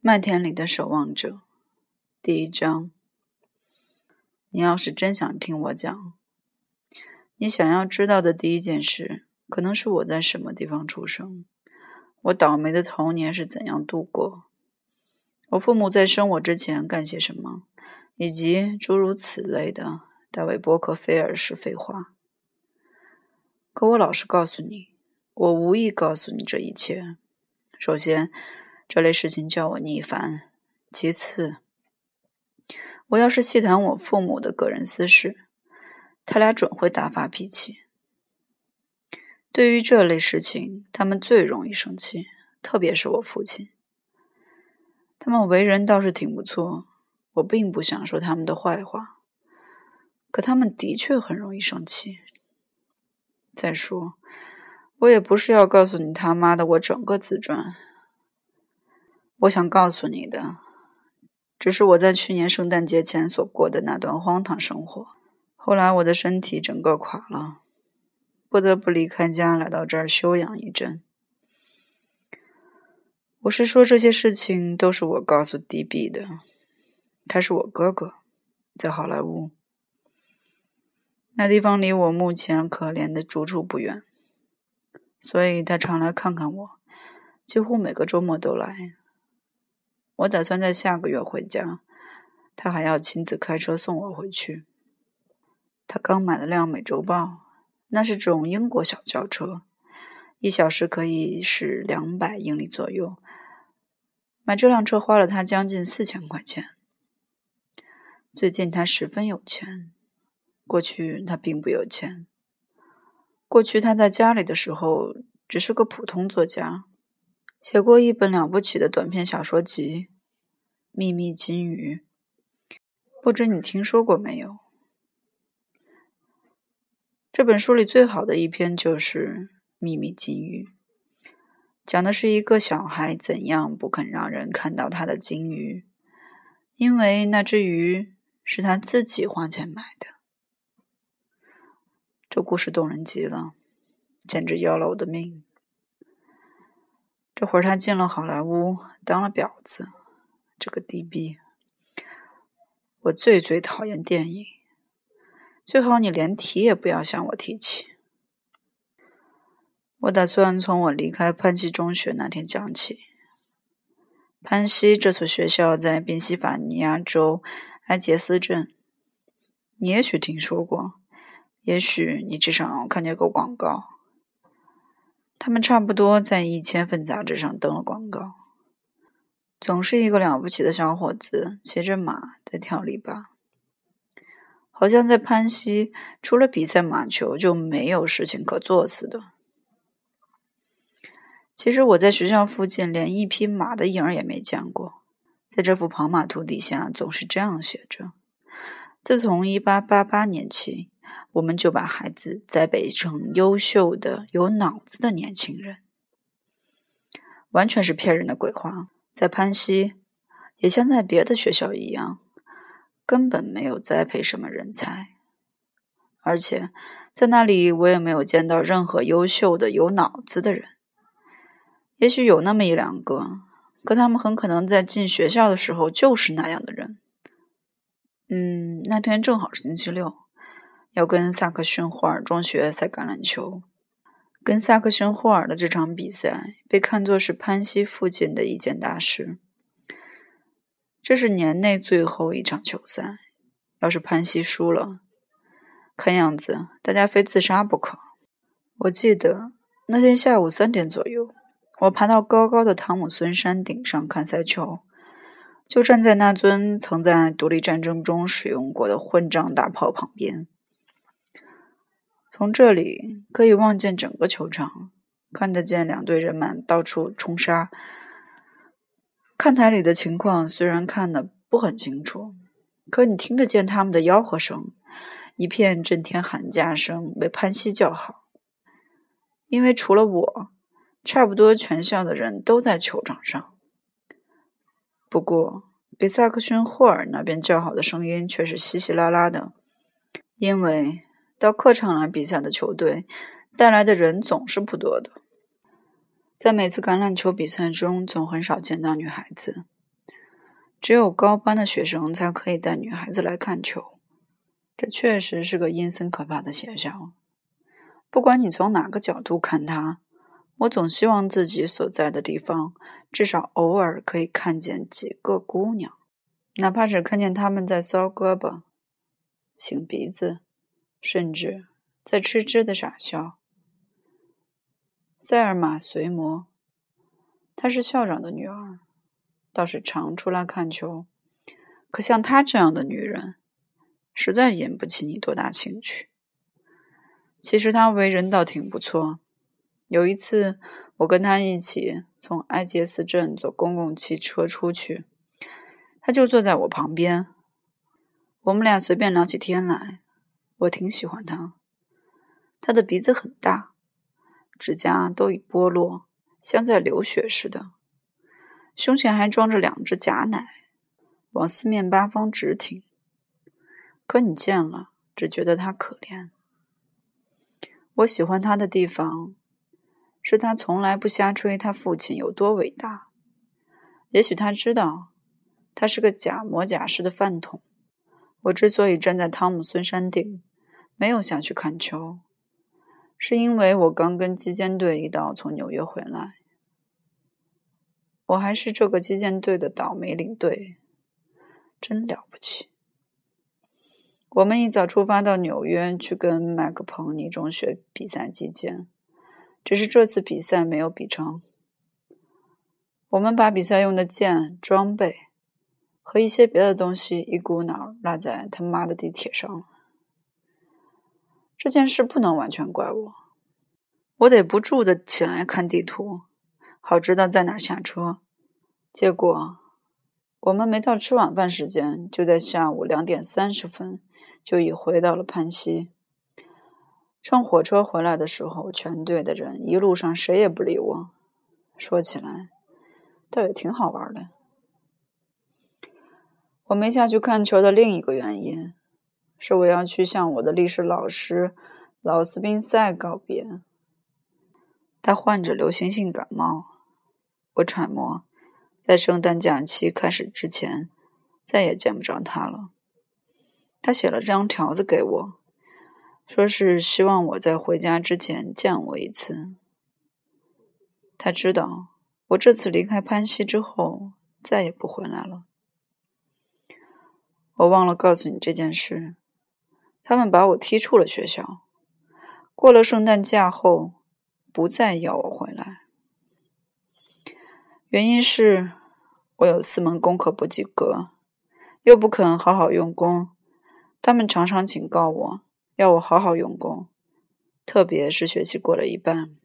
麦田里的守望者，第一章。你要是真想听我讲，你想要知道的第一件事，可能是我在什么地方出生，我倒霉的童年是怎样度过，我父母在生我之前干些什么，以及诸如此类的大卫·伯克菲尔式废话。可我老实告诉你，我无意告诉你这一切。首先，这类事情叫我逆烦。其次，我要是细谈我父母的个人私事，他俩准会大发脾气。对于这类事情，他们最容易生气，特别是我父亲。他们为人倒是挺不错，我并不想说他们的坏话，可他们的确很容易生气。再说，我也不是要告诉你他妈的我整个自传。我想告诉你的，只是我在去年圣诞节前所过的那段荒唐生活。后来我的身体整个垮了，不得不离开家来到这儿休养一阵。我是说这些事情都是我告诉 D.B 的，他是我哥哥，在好莱坞，那地方离我目前可怜的住处不远，所以他常来看看我，几乎每个周末都来。我打算在下个月回家，他还要亲自开车送我回去。他刚买了辆美洲豹，那是种英国小轿车，一小时可以驶两百英里左右。买这辆车花了他将近四千块钱。最近他十分有钱，过去他并不有钱。过去他在家里的时候只是个普通作家。写过一本了不起的短篇小说集《秘密金鱼》，不知你听说过没有？这本书里最好的一篇就是《秘密金鱼》，讲的是一个小孩怎样不肯让人看到他的金鱼，因为那只鱼是他自己花钱买的。这故事动人极了，简直要了我的命。这会儿他进了好莱坞，当了婊子。这个低逼！我最最讨厌电影，最好你连提也不要向我提起。我打算从我离开潘西中学那天讲起。潘西这所学校在宾夕法尼亚州埃杰斯镇，你也许听说过，也许你至少看见过广告。他们差不多在一千份杂志上登了广告。总是一个了不起的小伙子，骑着马在跳篱笆，好像在潘西除了比赛马球就没有事情可做似的。其实我在学校附近连一匹马的影儿也没见过。在这幅跑马图底下总是这样写着：自从一八八八年起。我们就把孩子栽培成优秀的、有脑子的年轻人，完全是骗人的鬼话。在潘西，也像在别的学校一样，根本没有栽培什么人才，而且在那里我也没有见到任何优秀的、有脑子的人。也许有那么一两个，可他们很可能在进学校的时候就是那样的人。嗯，那天正好是星期六。要跟萨克逊霍尔中学赛橄榄球，跟萨克逊霍尔的这场比赛被看作是潘西附近的一件大事。这是年内最后一场球赛，要是潘西输了，看样子大家非自杀不可。我记得那天下午三点左右，我爬到高高的汤姆孙山顶上看赛球，就站在那尊曾在独立战争中使用过的混账大炮旁边。从这里可以望见整个球场，看得见两队人马到处冲杀。看台里的情况虽然看得不很清楚，可你听得见他们的吆喝声，一片震天喊价声为潘西叫好。因为除了我，差不多全校的人都在球场上。不过，给萨克逊霍尔那边叫好的声音却是稀稀拉拉的，因为。到客场来比赛的球队带来的人总是不多的，在每次橄榄球比赛中，总很少见到女孩子。只有高班的学生才可以带女孩子来看球。这确实是个阴森可怕的学校。不管你从哪个角度看它，我总希望自己所在的地方至少偶尔可以看见几个姑娘，哪怕只看见她们在搔胳膊、擤鼻子，甚至在痴痴的傻笑。塞尔玛·随摩，她是校长的女儿，倒是常出来看球。可像她这样的女人，实在引不起你多大兴趣。其实她为人倒挺不错。有一次，我跟她一起从埃杰斯镇坐公共汽车出去，她就坐在我旁边。我们俩随便聊起天来。我挺喜欢他，他的鼻子很大。指甲都已剥落，像在流血似的。胸前还装着两只假奶，往四面八方直挺。可你见了，只觉得他可怜。我喜欢他的地方，是他从来不瞎吹他父亲有多伟大。也许他知道，他是个假模假式的饭桶。我之所以站在汤姆孙山顶，没有下去看球。是因为我刚跟击剑队一道从纽约回来，我还是这个击剑队的倒霉领队，真了不起。我们一早出发到纽约去跟麦克彭尼中学比赛击剑，只是这次比赛没有比成。我们把比赛用的剑、装备和一些别的东西一股脑落在他妈的地铁上了。这件事不能完全怪我，我得不住的起来看地图，好知道在哪儿下车。结果，我们没到吃晚饭时间，就在下午两点三十分就已回到了潘西。乘火车回来的时候，全队的人一路上谁也不理我。说起来，倒也挺好玩的。我没下去看球的另一个原因。是我要去向我的历史老师老斯宾塞告别。他患着流行性感冒，我揣摩，在圣诞假期开始之前，再也见不着他了。他写了张条子给我，说是希望我在回家之前见我一次。他知道我这次离开潘西之后再也不回来了。我忘了告诉你这件事。他们把我踢出了学校。过了圣诞假后，不再要我回来。原因是我有四门功课不及格，又不肯好好用功。他们常常警告我，要我好好用功，特别是学期过了一半。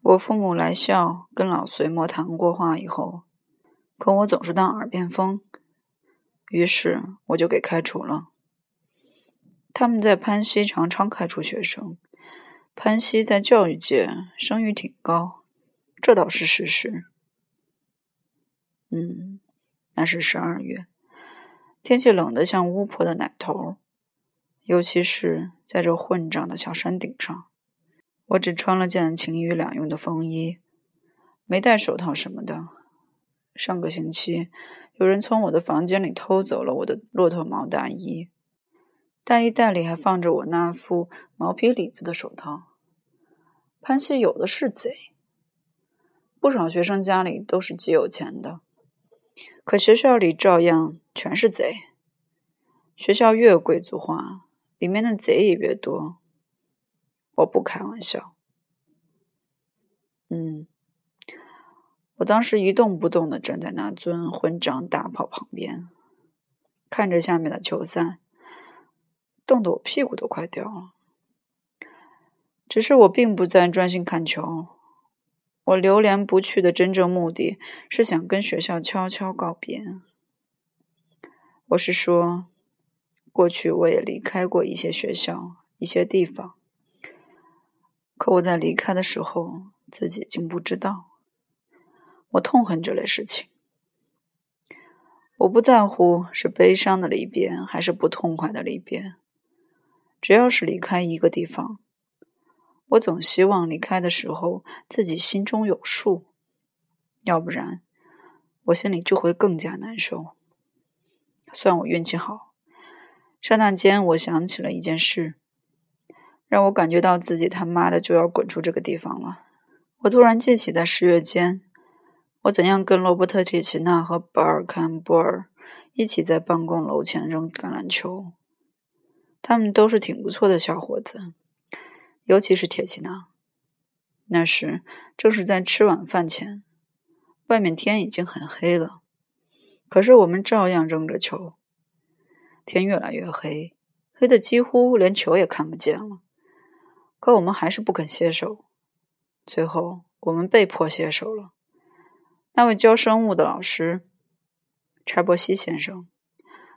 我父母来校跟老隋磨谈过话以后，可我总是当耳边风，于是我就给开除了。他们在潘西常常开除学生。潘西在教育界声誉挺高，这倒是事实。嗯，那是十二月，天气冷得像巫婆的奶头，尤其是在这混账的小山顶上。我只穿了件晴雨两用的风衣，没戴手套什么的。上个星期，有人从我的房间里偷走了我的骆驼毛大衣。大衣袋里还放着我那副毛皮里子的手套。潘西有的是贼，不少学生家里都是极有钱的，可学校里照样全是贼。学校越贵族化，里面的贼也越多。我不开玩笑。嗯，我当时一动不动的站在那尊混账大炮旁边，看着下面的球赛。冻得我屁股都快掉了。只是我并不在专心看球，我流连不去的真正目的是想跟学校悄悄告别。我是说，过去我也离开过一些学校、一些地方，可我在离开的时候自己竟不知道。我痛恨这类事情。我不在乎是悲伤的离别还是不痛快的离别。只要是离开一个地方，我总希望离开的时候自己心中有数，要不然我心里就会更加难受。算我运气好。刹那间，我想起了一件事，让我感觉到自己他妈的就要滚出这个地方了。我突然记起在十月间，我怎样跟罗伯特·铁奇纳和巴尔坎波尔一起在办公楼前扔橄榄球。他们都是挺不错的小伙子，尤其是铁奇纳。那时正是在吃晚饭前，外面天已经很黑了，可是我们照样扔着球。天越来越黑，黑的几乎连球也看不见了。可我们还是不肯歇手。最后，我们被迫歇手了。那位教生物的老师，柴伯西先生，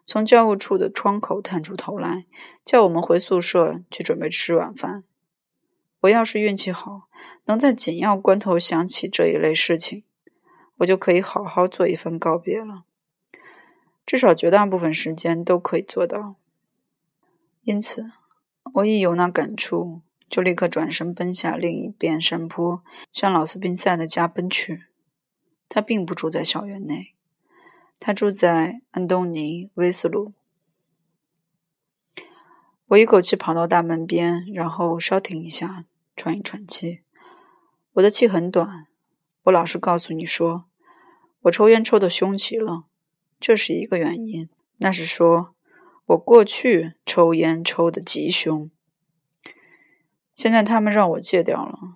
从教务处的窗口探出头来，叫我们回宿舍去准备吃晚饭。我要是运气好，能在紧要关头想起这一类事情，我就可以好好做一份告别了。至少绝大部分时间都可以做到。因此，我一有那感触，就立刻转身奔下另一边山坡，向老斯宾塞的家奔去。他并不住在校园内，他住在安东尼威斯路。我一口气跑到大门边，然后稍停一下，喘一喘气。我的气很短。我老实告诉你说，我抽烟抽的凶极了。这是一个原因，那是说我过去抽烟抽的极凶，现在他们让我戒掉了。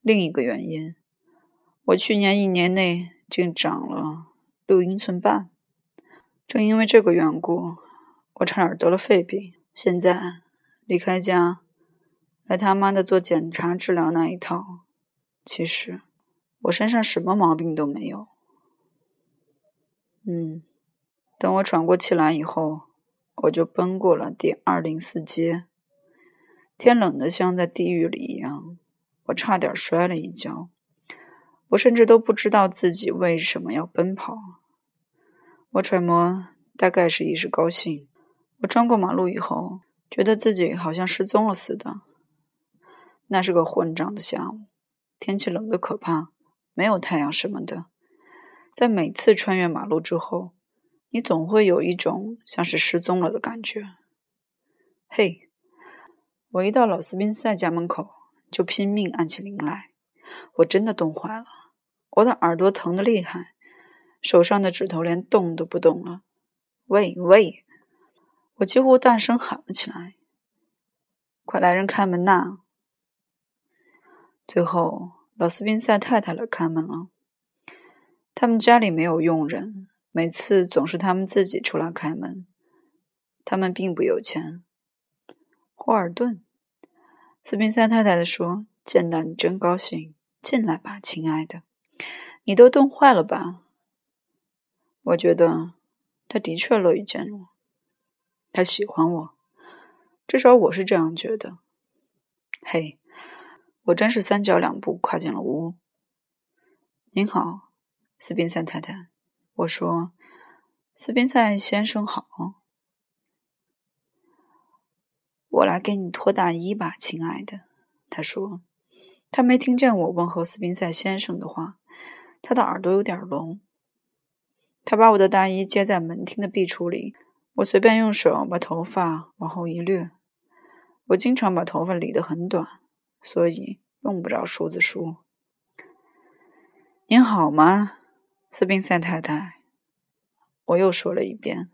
另一个原因，我去年一年内竟长了六英寸半，正因为这个缘故，我差点得了肺病。现在离开家来他妈的做检查治疗那一套，其实我身上什么毛病都没有。嗯，等我喘过气来以后，我就奔过了第二零四街。天冷的像在地狱里一样，我差点摔了一跤。我甚至都不知道自己为什么要奔跑。我揣摩，大概是一时高兴。我穿过马路以后，觉得自己好像失踪了似的。那是个混账的下午，天气冷得可怕，没有太阳什么的。在每次穿越马路之后，你总会有一种像是失踪了的感觉。嘿，我一到老斯宾塞家门口，就拼命按起铃来。我真的冻坏了，我的耳朵疼得厉害，手上的指头连动都不动了。喂喂！我几乎大声喊了起来：“快来人开门呐！”最后，老斯宾塞太太来开门了。他们家里没有佣人，每次总是他们自己出来开门。他们并不有钱。霍尔顿，斯宾塞太太的说：“见到你真高兴，进来吧，亲爱的。你都冻坏了吧？”我觉得他的确乐于见我，他喜欢我，至少我是这样觉得。嘿，我真是三脚两步跨进了屋。您好。斯宾塞太太，我说：“斯宾塞先生好，我来给你脱大衣吧，亲爱的。”他说：“他没听见我问候斯宾塞先生的话，他的耳朵有点聋。”他把我的大衣接在门厅的壁橱里，我随便用手把头发往后一掠。我经常把头发理得很短，所以用不着梳子梳。您好吗？斯宾塞太太，我又说了一遍，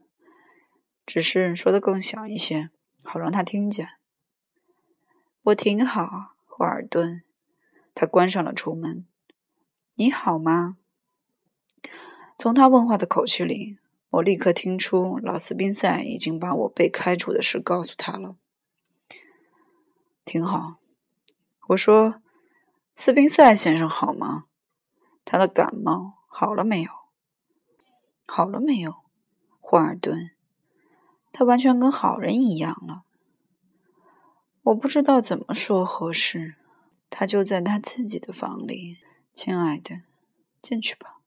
只是说的更响一些，好让他听见。我挺好，霍尔顿。他关上了橱门。你好吗？从他问话的口气里，我立刻听出老斯宾塞已经把我被开除的事告诉他了。挺好。我说，斯宾塞先生好吗？他的感冒。好了没有？好了没有，霍尔顿？他完全跟好人一样了。我不知道怎么说合适。他就在他自己的房里，亲爱的，进去吧。